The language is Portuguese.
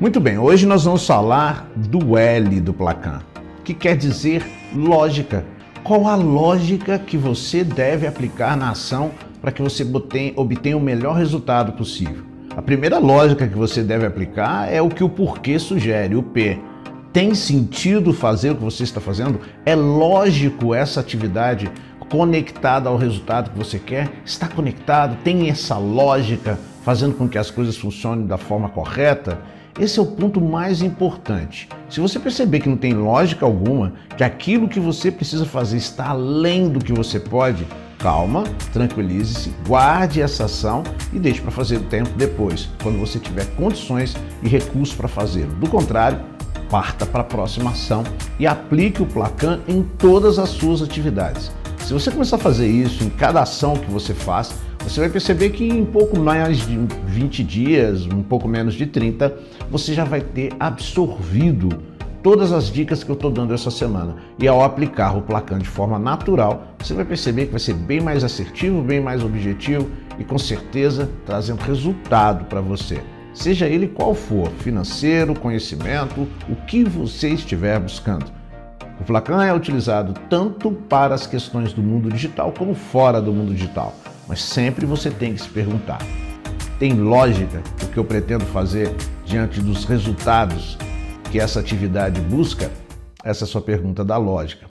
Muito bem, hoje nós vamos falar do L do Placan, que quer dizer lógica. Qual a lógica que você deve aplicar na ação para que você obtenha o melhor resultado possível? A primeira lógica que você deve aplicar é o que o porquê sugere, o P. Tem sentido fazer o que você está fazendo? É lógico essa atividade conectada ao resultado que você quer? Está conectado? Tem essa lógica fazendo com que as coisas funcionem da forma correta? Esse é o ponto mais importante. Se você perceber que não tem lógica alguma, que aquilo que você precisa fazer está além do que você pode, calma, tranquilize-se, guarde essa ação e deixe para fazer o tempo depois, quando você tiver condições e recursos para fazê-lo. Do contrário, parta para a próxima ação e aplique o Placan em todas as suas atividades. Se você começar a fazer isso em cada ação que você faz, você vai perceber que em pouco mais de 20 dias, um pouco menos de 30, você já vai ter absorvido todas as dicas que eu estou dando essa semana. E ao aplicar o Placan de forma natural, você vai perceber que vai ser bem mais assertivo, bem mais objetivo e com certeza trazendo resultado para você. Seja ele qual for, financeiro, conhecimento, o que você estiver buscando. O Placan é utilizado tanto para as questões do mundo digital como fora do mundo digital. Mas sempre você tem que se perguntar: tem lógica o que eu pretendo fazer diante dos resultados que essa atividade busca? Essa é a sua pergunta da lógica.